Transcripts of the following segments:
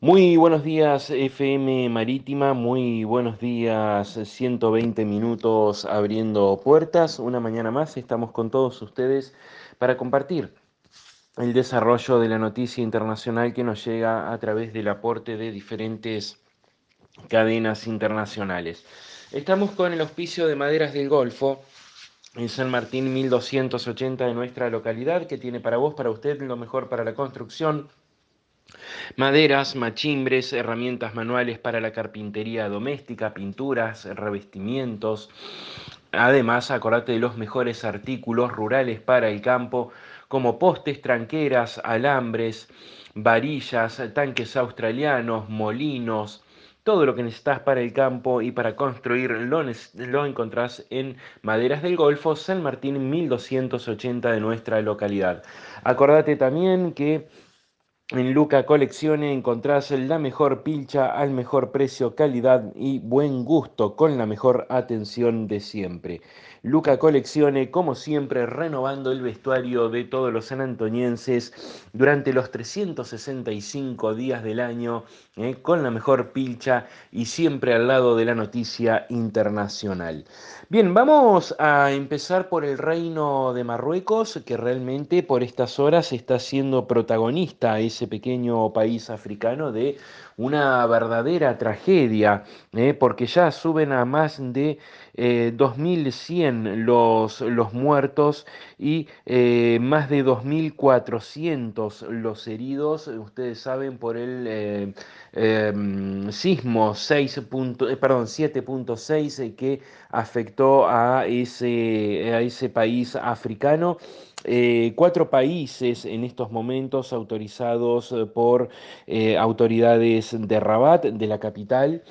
Muy buenos días FM Marítima, muy buenos días 120 minutos abriendo puertas. Una mañana más estamos con todos ustedes para compartir el desarrollo de la noticia internacional que nos llega a través del aporte de diferentes cadenas internacionales. Estamos con el auspicio de Maderas del Golfo en San Martín 1280 de nuestra localidad que tiene para vos, para usted lo mejor para la construcción Maderas, machimbres, herramientas manuales para la carpintería doméstica, pinturas, revestimientos. Además, acordate de los mejores artículos rurales para el campo, como postes, tranqueras, alambres, varillas, tanques australianos, molinos, todo lo que necesitas para el campo y para construir lo, lo, encontrás en Maderas del Golfo, San Martín 1280 de nuestra localidad. Acordate también que en Luca Coleccione encontrás la mejor pilcha al mejor precio, calidad y buen gusto con la mejor atención de siempre. Luca Coleccione, como siempre, renovando el vestuario de todos los sanantonienses durante los 365 días del año, eh, con la mejor pilcha y siempre al lado de la noticia internacional. Bien, vamos a empezar por el reino de Marruecos, que realmente por estas horas está siendo protagonista ese pequeño país africano de una verdadera tragedia, eh, porque ya suben a más de 2.100 eh, los, los muertos y eh, más de 2.400 los heridos, ustedes saben, por el Em, sismo 6. Eh, perdón, 7.6 eh, que afectó a ese, a ese país africano. Eh, cuatro países en estos momentos autorizados por autoridades de Rabat, de la capital,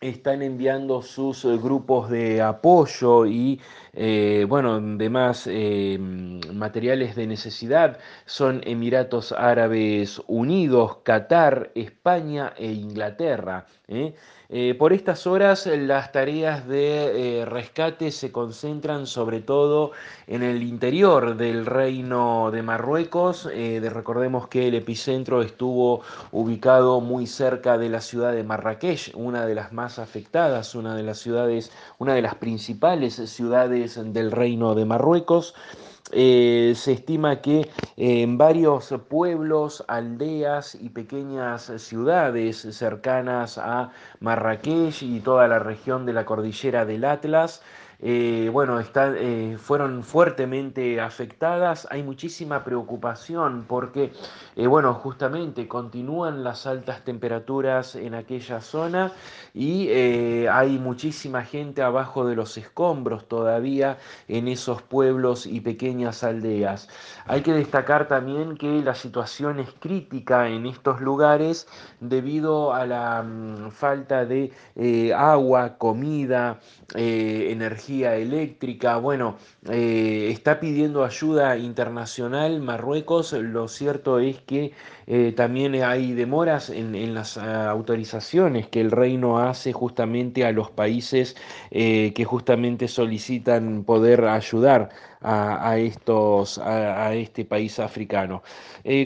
están enviando sus grupos de apoyo y eh, bueno, demás eh, materiales de necesidad son Emiratos Árabes Unidos, Qatar, España e Inglaterra. ¿eh? por estas horas las tareas de rescate se concentran sobre todo en el interior del reino de Marruecos. recordemos que el epicentro estuvo ubicado muy cerca de la ciudad de Marrakech, una de las más afectadas, una de las ciudades, una de las principales ciudades del Reino de Marruecos. Eh, se estima que en varios pueblos, aldeas y pequeñas ciudades cercanas a Marrakech y toda la región de la cordillera del Atlas, eh, bueno, eh, fueron fuertemente afectadas. Hay muchísima preocupación porque, eh, bueno, justamente continúan las altas temperaturas en aquella zona y hay muchísima gente abajo de los escombros todavía en esos pueblos y pequeñas aldeas. Hay que destacar también que la situación es crítica en estos lugares debido a la mm, falta de agua, comida, energía eléctrica, bueno, eh, está pidiendo ayuda internacional Marruecos, lo cierto es que eh, también hay demoras en, las ah, autorizaciones que el reino hace justamente a los países eh, que justamente solicitan poder ayudar a, estos, a, este país africano.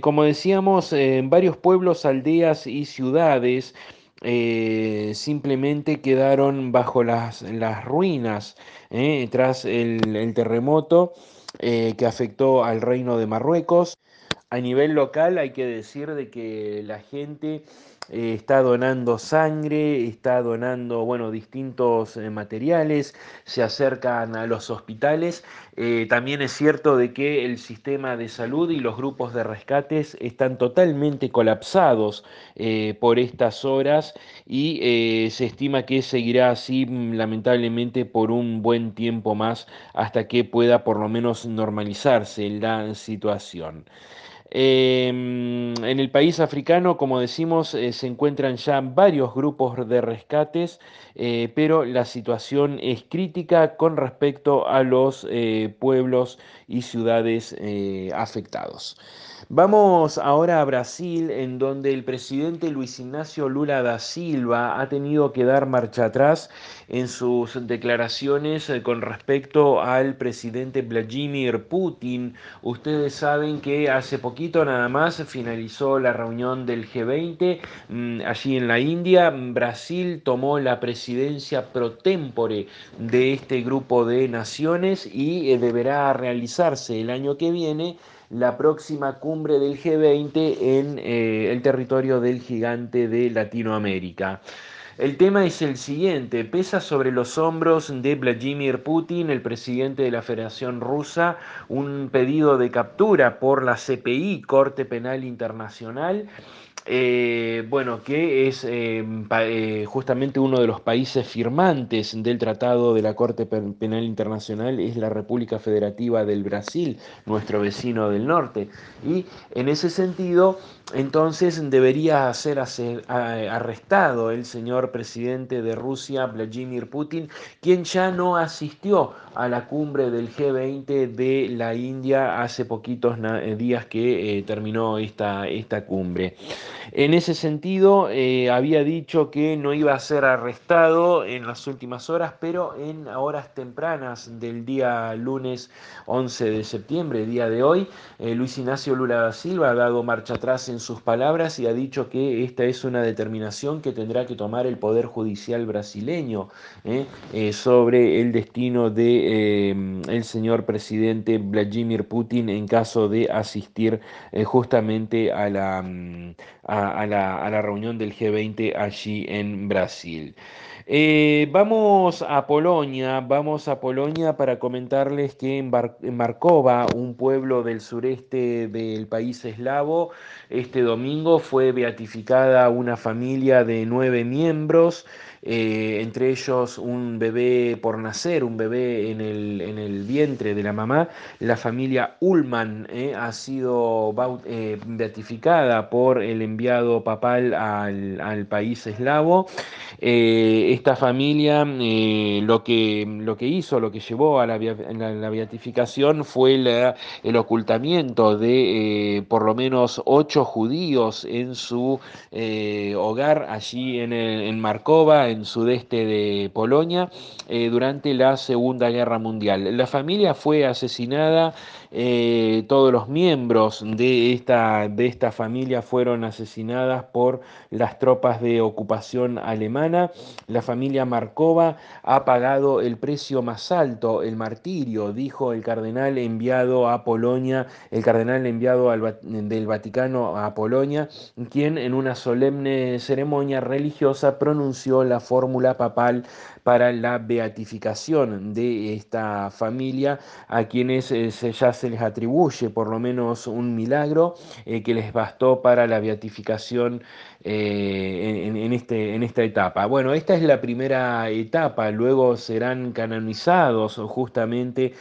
como decíamos, en varios pueblos, aldeas y ciudades, eh, simplemente quedaron bajo las, las ruinas eh, tras el, terremoto eh, que afectó al reino de Marruecos. A nivel local hay que decir de que la gente eh, está donando sangre, está donando, bueno, distintos eh, materiales, se acercan a los hospitales. Eh, también es cierto de que el sistema de salud y los grupos de rescates están totalmente colapsados por estas horas y se estima que seguirá así mm, lamentablemente por un buen tiempo más hasta que pueda por lo menos normalizarse la situación. Em, en el país africano, como decimos, eh, se encuentran ya varios grupos de rescates, eh, pero la situación es crítica con respecto a los eh, pueblos y ciudades afectados. Vamos ahora a Brasil, en donde el presidente Luis Ignacio Lula da Silva ha tenido que dar marcha atrás en sus declaraciones con respecto al presidente Vladimir Putin. Ustedes saben que hace poquito nada más finalizó la reunión del G20 mm, allí en la India. Brasil tomó la presidencia pro tempore de este grupo de naciones y eh, deberá realizarse el año que viene la próxima cumbre del G20 en eh, el territorio del gigante de Latinoamérica. El tema es el siguiente, pesa sobre los hombros de Vladimir Putin, el presidente de la Federación Rusa, un pedido de captura por la CPI, Corte Penal Internacional, eh, bueno, que es eh, eh, justamente uno de los países firmantes del Tratado de la Corte Penal Internacional, es la República Federativa del Brasil, nuestro vecino del norte. Y en ese sentido, entonces debería ser arrestado el señor presidente de Rusia, Vladimir Putin, quien ya no asistió a la cumbre del G20 de la India hace poquitos días que terminó esta, esta cumbre. En ese sentido, eh, había dicho que no iba a ser arrestado en las últimas horas, pero en horas tempranas del día lunes 11 de septiembre, día de hoy, eh, Luis Ignacio Lula da Silva ha dado marcha atrás en sus palabras y ha dicho que esta es una determinación que tendrá que tomar el Poder Judicial brasileño eh, sobre el destino de el señor presidente Vladimir Putin en caso de asistir justamente a la, mm, a, la, reunión del G20 allí en Brasil. Eh, vamos a Polonia, vamos a Polonia para comentarles que en, en Markova, un pueblo del sureste del país eslavo, este domingo fue beatificada una familia de nueve miembros eh, entre ellos un bebé por nacer, un bebé en el, en el vientre de la mamá. La familia Ullman eh, ha sido eh, beatificada por el enviado papal al, al país eslavo. esta familia lo, que, lo que hizo, lo que llevó a la, la, beatificación fue el ocultamiento de por lo menos ocho judíos en su hogar allí en, en Markova, en sudeste de Polonia eh, durante la Segunda Guerra Mundial. La familia fue asesinada, eh, todos los miembros de esta, de esta familia fueron asesinadas por las tropas de ocupación alemana. La familia Markova ha pagado el precio más alto, el martirio, dijo el cardenal enviado a Polonia, el cardenal enviado del Vaticano a Polonia, quien en una solemne ceremonia religiosa pronunció la fórmula papal para la beatificación de esta familia, a quienes eh, ya se les atribuye por lo menos un milagro eh, que les bastó para la beatificación eh, en, este, en esta etapa. Bueno, esta es la primera etapa, luego serán canonizados justamente,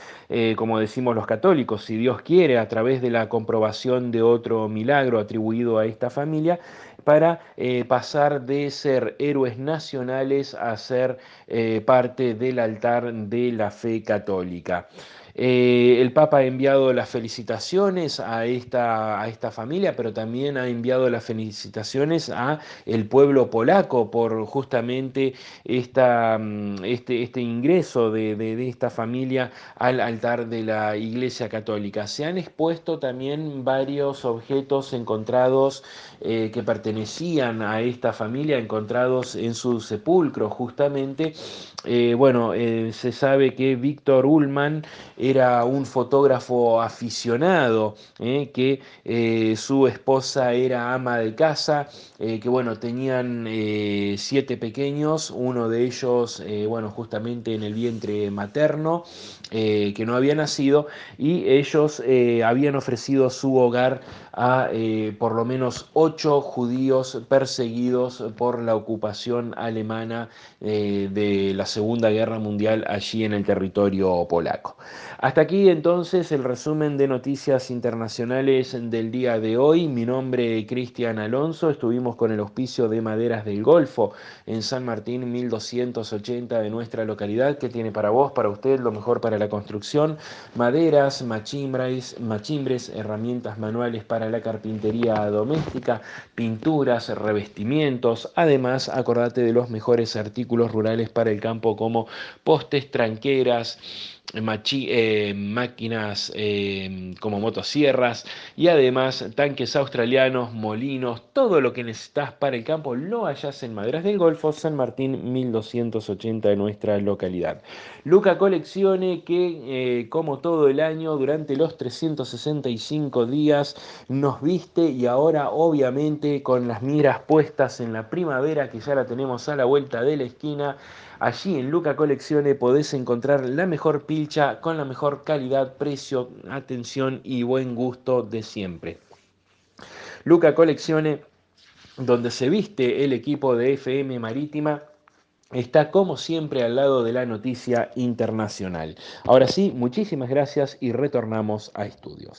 como decimos los católicos, si Dios quiere, a través de la comprobación de otro milagro atribuido a esta familia, para pasar de ser héroes nacionales a ser eh, parte del altar de la fe católica. Eh, el Papa ha enviado las felicitaciones a esta, a esta familia, pero también ha enviado las felicitaciones a el pueblo polaco por justamente esta, mm, este, este ingreso de, esta familia al altar de la Iglesia Católica. Se han expuesto también varios objetos encontrados eh, que pertenecían a esta familia, encontrados en su sepulcro justamente. Eh, bueno, se sabe que Víctor Ullman era un fotógrafo aficionado, eh, que eh, su esposa era ama de casa, eh, que bueno, tenían siete pequeños, uno de ellos, bueno, justamente en el vientre materno, que no había nacido, y ellos habían ofrecido su hogar a eh, por lo menos ocho judíos perseguidos por la ocupación alemana eh, de la Segunda Guerra Mundial allí en el territorio polaco. Hasta aquí entonces el resumen de noticias internacionales del día de hoy. Mi nombre es Cristian Alonso, estuvimos con el auspicio de Maderas del Golfo en San Martín 1280 de nuestra localidad, que tiene para vos, para usted, lo mejor para la construcción, maderas, machimbres, machimbres herramientas manuales para la carpintería doméstica, pinturas, revestimientos, además acordate de los mejores artículos rurales para el campo como postes, tranqueras, eh, máquinas eh, como motosierras y además tanques australianos, molinos, todo lo que necesitas para el campo lo hallas en Maderas del Golfo, San Martín 1280 de nuestra localidad. Luca Coleccione que eh, como todo el año durante los 365 días nos viste y ahora obviamente con las miras puestas en la primavera que ya la tenemos a la vuelta de la esquina Allí en Luca Coleccione podés encontrar la mejor pilcha con la mejor calidad, precio, atención y buen gusto de siempre. Luca Coleccione, donde se viste el equipo de FM Marítima, está como siempre al lado de la noticia internacional. Ahora sí, muchísimas gracias y retornamos a estudios.